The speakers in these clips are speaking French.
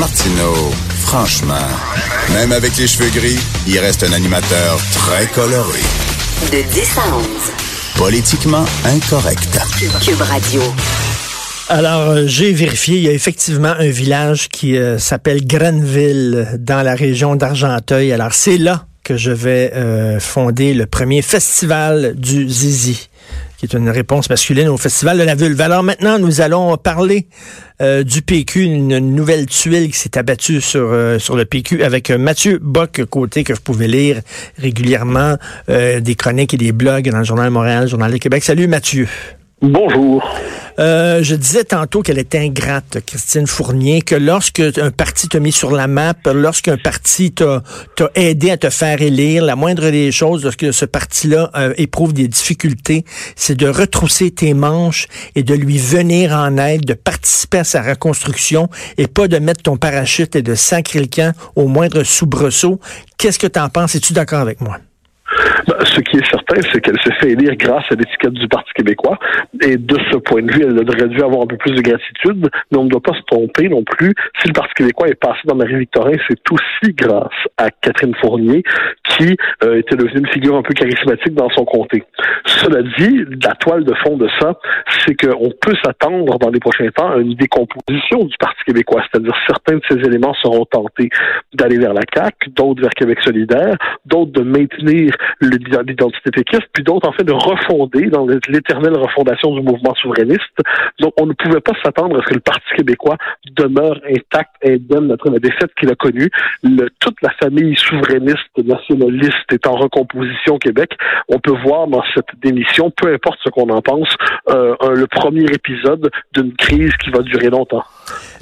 Martineau, franchement, même avec les cheveux gris, il reste un animateur très coloré. De 10 à 11. Politiquement incorrect. Cube Radio. Alors, euh, j'ai vérifié, il y a effectivement un village qui euh, s'appelle Grenville dans la région d'Argenteuil. Alors, c'est là que je vais euh, fonder le premier festival du Zizi qui est une réponse masculine au Festival de la Vulve. Alors maintenant, nous allons parler euh, du PQ, une nouvelle tuile qui s'est abattue sur, euh, sur le PQ avec Mathieu Bock, côté que vous pouvez lire régulièrement des chroniques et des blogs dans le Journal de Montréal, Journal de Québec. Salut Mathieu. Bonjour. Euh, je disais tantôt qu'elle était ingrate, Christine Fournier, que lorsque un parti t'a mis sur la map, lorsqu'un parti t'a aidé à te faire élire, la moindre des choses, lorsque ce parti-là euh, éprouve des difficultés, c'est de retrousser tes manches et de lui venir en aide, de participer à sa reconstruction et pas de mettre ton parachute et de sacrer le camp au moindre soubresaut. Qu'est-ce que tu en penses? Es-tu d'accord avec moi? Ben, ce qui est certain, c'est qu'elle s'est fait élire grâce à l'étiquette du Parti québécois. Et de ce point de vue, elle aurait dû avoir un peu plus de gratitude. Mais on ne doit pas se tromper non plus. Si le Parti québécois est passé dans Marie-Victorin, c'est aussi grâce à Catherine Fournier, qui euh, était devenue une figure un peu charismatique dans son comté. Cela dit, la toile de fond de ça, c'est qu'on peut s'attendre dans les prochains temps à une décomposition du Parti québécois. C'est-à-dire certains de ces éléments seront tentés d'aller vers la CAQ, d'autres vers Québec solidaire, d'autres de maintenir l'identité péquiste, puis d'autres, en fait, de refonder dans l'éternelle refondation du mouvement souverainiste. Donc, on ne pouvait pas s'attendre à ce que le Parti québécois demeure intact, indemne après la défaite qu'il a connue. Le, toute la famille souverainiste, nationaliste est en recomposition au Québec. On peut voir dans cette démission, peu importe ce qu'on en pense, euh, le premier épisode d'une crise qui va durer longtemps.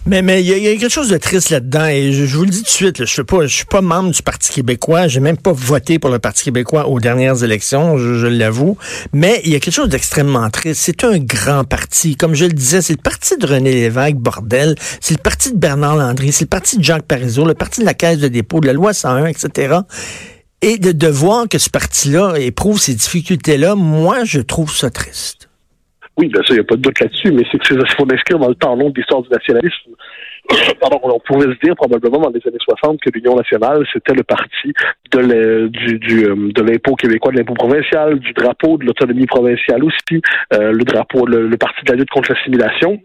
Mais mais il y, a quelque chose de triste là-dedans et je, vous le dis tout de suite, je suis pas je suis pas membre du Parti québécois, j'ai même pas voté pour le Parti québécois aux dernières élections, je, l'avoue, mais il y a quelque chose d'extrêmement triste. C'est un grand parti, comme je le disais, c'est le parti de René Lévesque, bordel, c'est le parti de Bernard Landry, c'est le parti de Jacques Parizeau, le parti de la Caisse de dépôt, de la loi 101, etc. Et de, de voir que ce parti-là éprouve ces difficultés-là, moi, je trouve ça triste. Oui, bien sûr, il n'y a pas de doute là-dessus, mais c'est que il faut inscrire dans le temps long de l'histoire du nationalisme. Pardon, on pourrait se dire probablement dans les années 60 que l'Union nationale, c'était le parti euh, de l'impôt québécois, de l'impôt provincial, du drapeau de l'autonomie provinciale aussi, euh, le drapeau, le, parti de la lutte contre l'assimilation.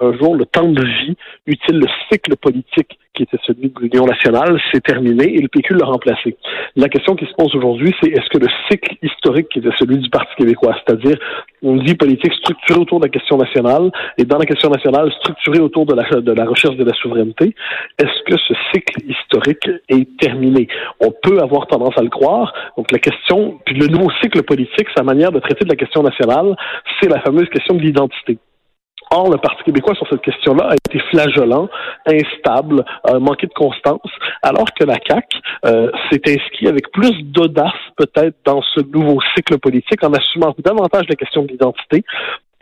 Un jour, le temps de vie utile le cycle politique qui était celui de l'Union nationale, s'est terminé et le PQ l'a remplacé. La question qui se pose aujourd'hui, c'est est-ce que le cycle historique qui était celui du Parti québécois, c'est-à-dire on dit politique structurée autour de la question nationale et dans la question nationale structurée autour de la, de la recherche de la souveraineté, est-ce que ce cycle historique est terminé? On peut avoir tendance à le croire. Donc la question, puis le nouveau cycle politique, sa manière de traiter de la question nationale, c'est la fameuse question de l'identité. Or, le Parti québécois sur cette question-là a été flagellant, instable, manqué de constance, alors que la CAQ euh, s'est inscrit avec plus d'audace peut-être dans ce nouveau cycle politique en assumant davantage la question de l'identité,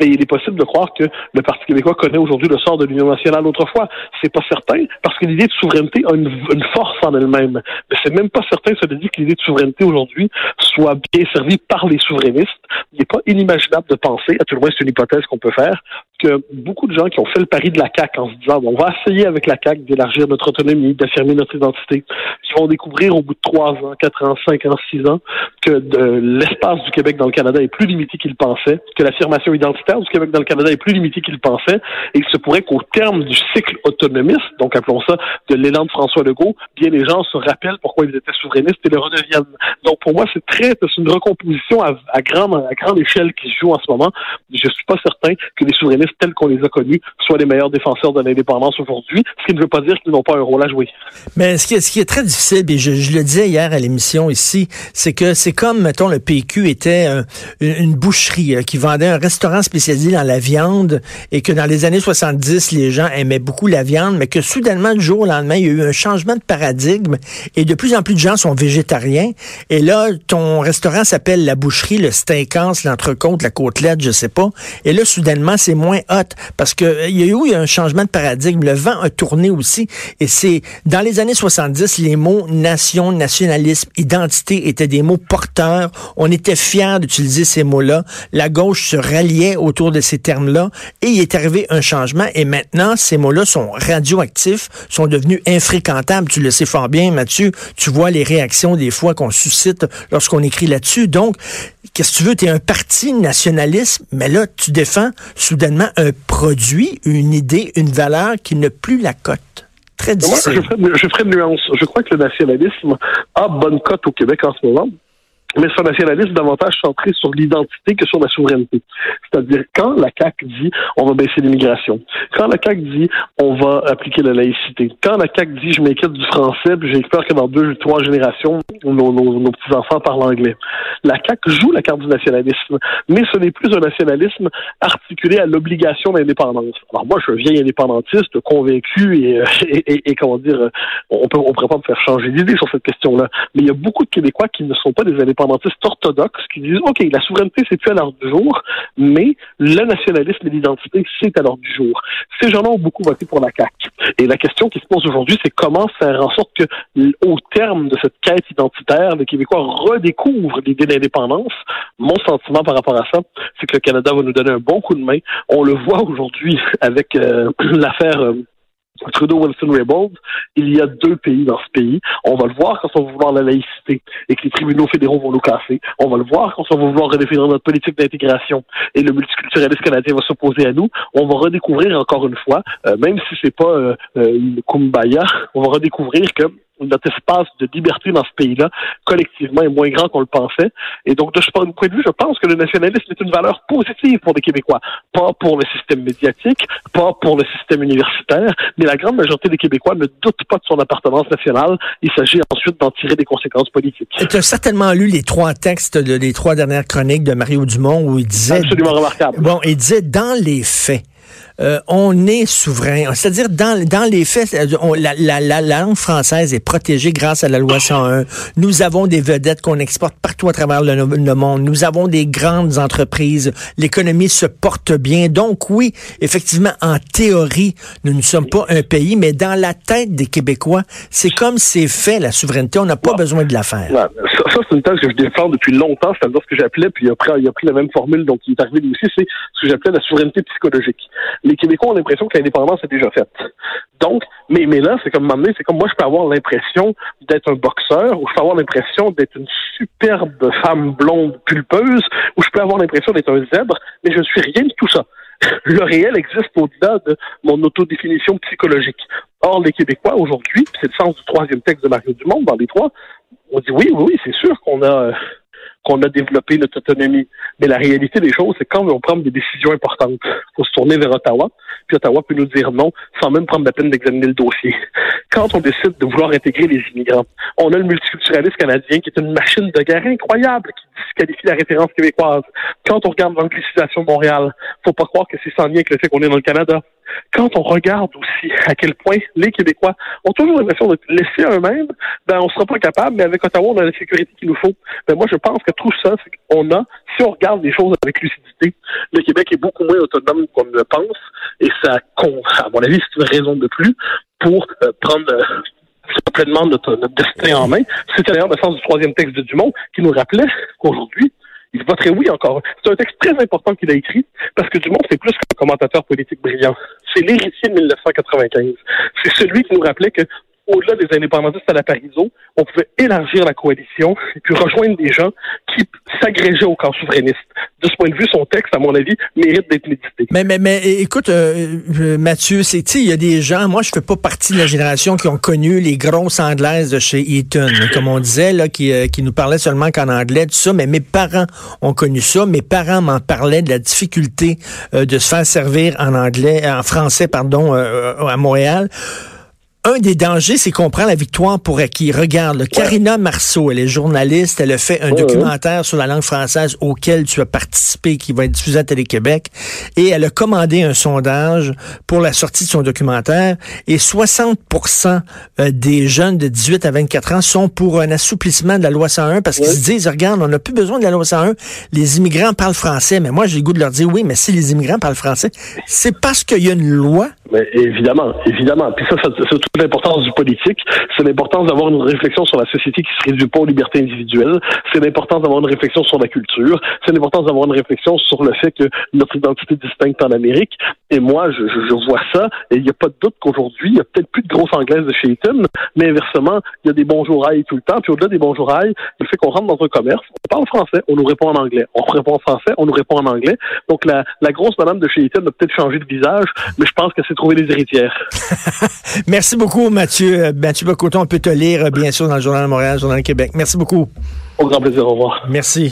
et il est possible de croire que le Parti québécois connaît aujourd'hui le sort de l'Union nationale autrefois. C'est pas certain, parce que l'idée de souveraineté a une, force en elle-même. Mais c'est même pas certain, veut dire que l'idée de souveraineté aujourd'hui soit bien servie par les souverainistes. Il n'est pas inimaginable de penser, à tout le moins c'est une hypothèse qu'on peut faire, que beaucoup de gens qui ont fait le pari de la CAQ en se disant on va essayer avec la CAQ d'élargir notre autonomie, d'affirmer notre identité, qui vont découvrir au bout de trois ans, quatre ans, cinq ans, six ans que l'espace du Québec dans le Canada est plus limité qu'ils pensaient, que l'affirmation identitaire du Québec dans le Canada est plus limité qu'ils pensaient, et il se pourrait qu'au terme du cycle autonomiste, donc appelons ça de l'élan de François Legault, bien les gens se rappellent pourquoi ils étaient souverainistes et le redeviennent. Donc pour moi, c'est très, c'est une recomposition à, à, grande, à grande échelle qui se joue en ce moment. Je suis pas certain que les souverainistes tels qu'on les a connus soient les meilleurs défenseurs de l'indépendance aujourd'hui, ce qui ne veut pas dire qu'ils n'ont pas un rôle à jouer. Mais ce qui est, ce qui est très difficile, et je, je le disais hier à l'émission ici, c'est que c'est comme, mettons, le PQ était une boucherie euh, qui vendait un restaurant spécialisé dans la viande et que dans les années 70, les gens aimaient beaucoup la viande, mais que soudainement, du jour au lendemain, il y a eu un changement de paradigme et de plus en plus de gens sont végétariens. Et là, ton restaurant s'appelle la boucherie, le steakhouse, l'entrecôte, la côtelette, je sais pas. Et là, soudainement, c'est moins hot parce que il y a eu un changement de paradigme. Le vent a tourné aussi et c'est dans les années 70, les mots nation, nationalisme, identité étaient des mots porteurs. On était fiers d'utiliser ces mots-là. La gauche se ralliait autour de ces termes-là et il est arrivé un changement et maintenant ces mots-là sont radioactifs, sont devenus infréquentables. Tu le sais fort bien, Mathieu. Tu vois les réactions des fois qu'on suscite lorsqu'on écrit là-dessus. Donc, qu'est-ce que tu veux? Tu es un parti nationaliste, mais là, tu défends soudainement un produit, une idée, une valeur qui n'a plus la cote. Très difficile. Moi, je, ferai, une nuance. Je crois que le nationalisme a bonne cote au Québec en ce moment mais c'est un nationalisme davantage centré sur l'identité que sur la souveraineté. C'est-à-dire quand la CAQ dit on va baisser l'immigration, quand la CAQ dit on va appliquer la laïcité, quand la CAQ dit je m'inquiète du français, puis j'ai peur que dans deux, trois générations, nos, nos, petits-enfants parlent anglais. La CAQ joue la carte du nationalisme, mais ce n'est plus un nationalisme articulé à l'obligation d'indépendance. Alors moi, je suis un vieil indépendantiste, convaincu et, et, et, comment dire, on peut pourrait pas me faire changer d'idée sur cette question-là. Mais il y a beaucoup de Québécois qui ne sont pas des indépendants indépendantistes orthodoxes qui disent OK, la souveraineté, c'est plus à l'heure du jour, mais le nationalisme et l'identité, c'est à l'heure du jour. Ces gens-là ont beaucoup voté pour la CAQ. Et la question qui se pose aujourd'hui, c'est comment faire en sorte que, au terme de cette quête identitaire, les Québécois redécouvrent l'idée d'indépendance. Mon sentiment par rapport à ça, c'est que le Canada va nous donner un bon coup de main. On le voit aujourd'hui avec euh, l'affaire. Euh, Trudeau, Wilson, Raybould, il y a deux pays dans ce pays. On va le voir quand on va vouloir la laïcité et que les tribunaux fédéraux vont nous casser. On va le voir quand on va vouloir redéfinir notre politique d'intégration et le multiculturalisme canadien va s'opposer à nous. On va redécouvrir encore une fois, euh, même si c'est pas euh, euh, une kumbaya, on va redécouvrir que notre espace de liberté dans ce pays-là, collectivement, est moins grand qu'on le pensait. Et donc, de ce point de vue, je pense que le nationalisme est une valeur positive pour les Québécois. Pas pour le système médiatique, pas pour le système universitaire, mais la grande majorité des Québécois ne doutent pas de son appartenance nationale. Il s'agit ensuite d'en tirer des conséquences politiques. Tu as certainement lu les trois textes de les trois dernières chroniques de Mario Dumont où il disait... Absolument remarquable. Bon, il disait, dans les faits, euh, on est souverain. C'est-à-dire, dans, dans les faits, euh, la, la, la, langue française est protégée grâce à la loi 101. Nous avons des vedettes qu'on exporte partout à travers le, le, monde. Nous avons des grandes entreprises. L'économie se porte bien. Donc, oui, effectivement, en théorie, nous ne sommes pas un pays, mais dans la tête des Québécois, c'est comme c'est fait, la souveraineté. On n'a pas besoin de la faire. Ça, c'est une thèse que je défends depuis longtemps. C'est-à-dire ce que j'appelais, puis il a, pris, il a pris la même formule, donc il est arrivé lui aussi, c'est ce que j'appelais la souveraineté psychologique les Québécois ont l'impression que l'indépendance est déjà faite. Donc, mais, mais là, c'est comme m'amener, c'est comme moi, je peux avoir l'impression d'être un boxeur, ou je peux avoir l'impression d'être une superbe femme blonde pulpeuse, ou je peux avoir l'impression d'être un zèbre, mais je ne suis rien de tout ça. Le réel existe au-delà de mon autodéfinition psychologique. Or, les Québécois, aujourd'hui, c'est le sens du troisième texte de Mario Dumont, dans les trois, on dit oui, oui, oui, c'est sûr qu'on a... Euh, qu'on a développé notre autonomie. Mais la réalité des choses, c'est quand on prend des décisions importantes, faut se tourner vers Ottawa, puis Ottawa peut nous dire non sans même prendre la peine d'examiner le dossier. Quand on décide de vouloir intégrer les immigrants, on a le multiculturalisme canadien qui est une machine de guerre incroyable qui disqualifie la référence québécoise. Quand on regarde l'anglicisation de Montréal, faut pas croire que c'est sans lien avec le fait qu'on est dans le Canada quand on regarde aussi à quel point les Québécois ont toujours l'impression de laisser eux-mêmes, ben on sera pas capable, mais avec Ottawa, on a la sécurité qu'il nous faut. Ben moi, je pense que tout ça, c'est qu'on a, si on regarde les choses avec lucidité, le Québec est beaucoup moins autonome qu'on le pense, et ça, à mon avis, c'est une raison de plus pour euh, prendre euh, pleinement notre, notre, destin en main. C'était d'ailleurs le sens du troisième texte de Dumont qui nous rappelait qu'aujourd'hui, il voterait oui encore. C'est un texte très important qu'il a écrit parce que Dumont, c'est plus qu'un commentateur politique brillant. C'est l'héritier de 1995. C'est celui qui nous rappelait que au-delà des indépendantistes à la Pariso, on pouvait élargir la coalition et puis rejoindre des gens qui s'agrégeaient au camp souverainiste. De ce point de vue, son texte, à mon avis, mérite d'être médité. Mais, mais, mais écoute, euh, euh Mathieu, c'est, il y a des gens, moi, je fais pas partie de la génération qui ont connu les grosses anglaises de chez Eton, comme on disait, là, qui, euh, qui nous parlaient seulement qu'en anglais, tout ça, mais mes parents ont connu ça. Mes parents m'en parlaient de la difficulté euh, de se faire servir en anglais, en français, pardon, à Montréal un des dangers, c'est qu'on prend la victoire pour acquis. Regarde, là, Karina Marceau, elle est journaliste, elle a fait un documentaire sur la langue française auquel tu as participé, qui va être diffusé à Télé-Québec, et elle a commandé un sondage pour la sortie de son documentaire, et 60% euh, des jeunes de 18 à 24 ans sont pour un assouplissement de la loi 101 parce qu'ils se disent, regarde, on n'a plus besoin de la loi 101, les immigrants parlent français, mais moi j'ai le goût de leur dire, oui, mais si les immigrants parlent français, c'est parce qu'il y a une loi. Mais évidemment, évidemment. Puis ça, toute l'importance du politique. C'est l'importance d'avoir une réflexion sur la société qui se réduit pas aux libertés individuelles. C'est l'importance d'avoir une réflexion sur la culture. C'est l'importance d'avoir une réflexion sur le fait que notre identité est distincte en Amérique. Et moi, je, je, vois ça. Et il n'y a pas de doute qu'aujourd'hui, il y a peut-être plus de grosses anglaises de chez Eaton, mais inversement, il y a des bonjours aïe tout le temps. Puis au-delà des bonjours aïe, le fait qu'on rentre dans un commerce, on parle français, on nous répond en anglais. On répond en français, on nous répond en anglais. Donc la, la grosse madame de chez Eaton a peut-être changé de visage, mais je pense que c'est trouver les héritières. Merci Mathieu. Euh, Mathieu Bocoton, on peut te lire, euh, bien sûr, dans le Journal de Montréal, le Journal de Québec. Merci beaucoup. Au grand plaisir. Au revoir. Merci.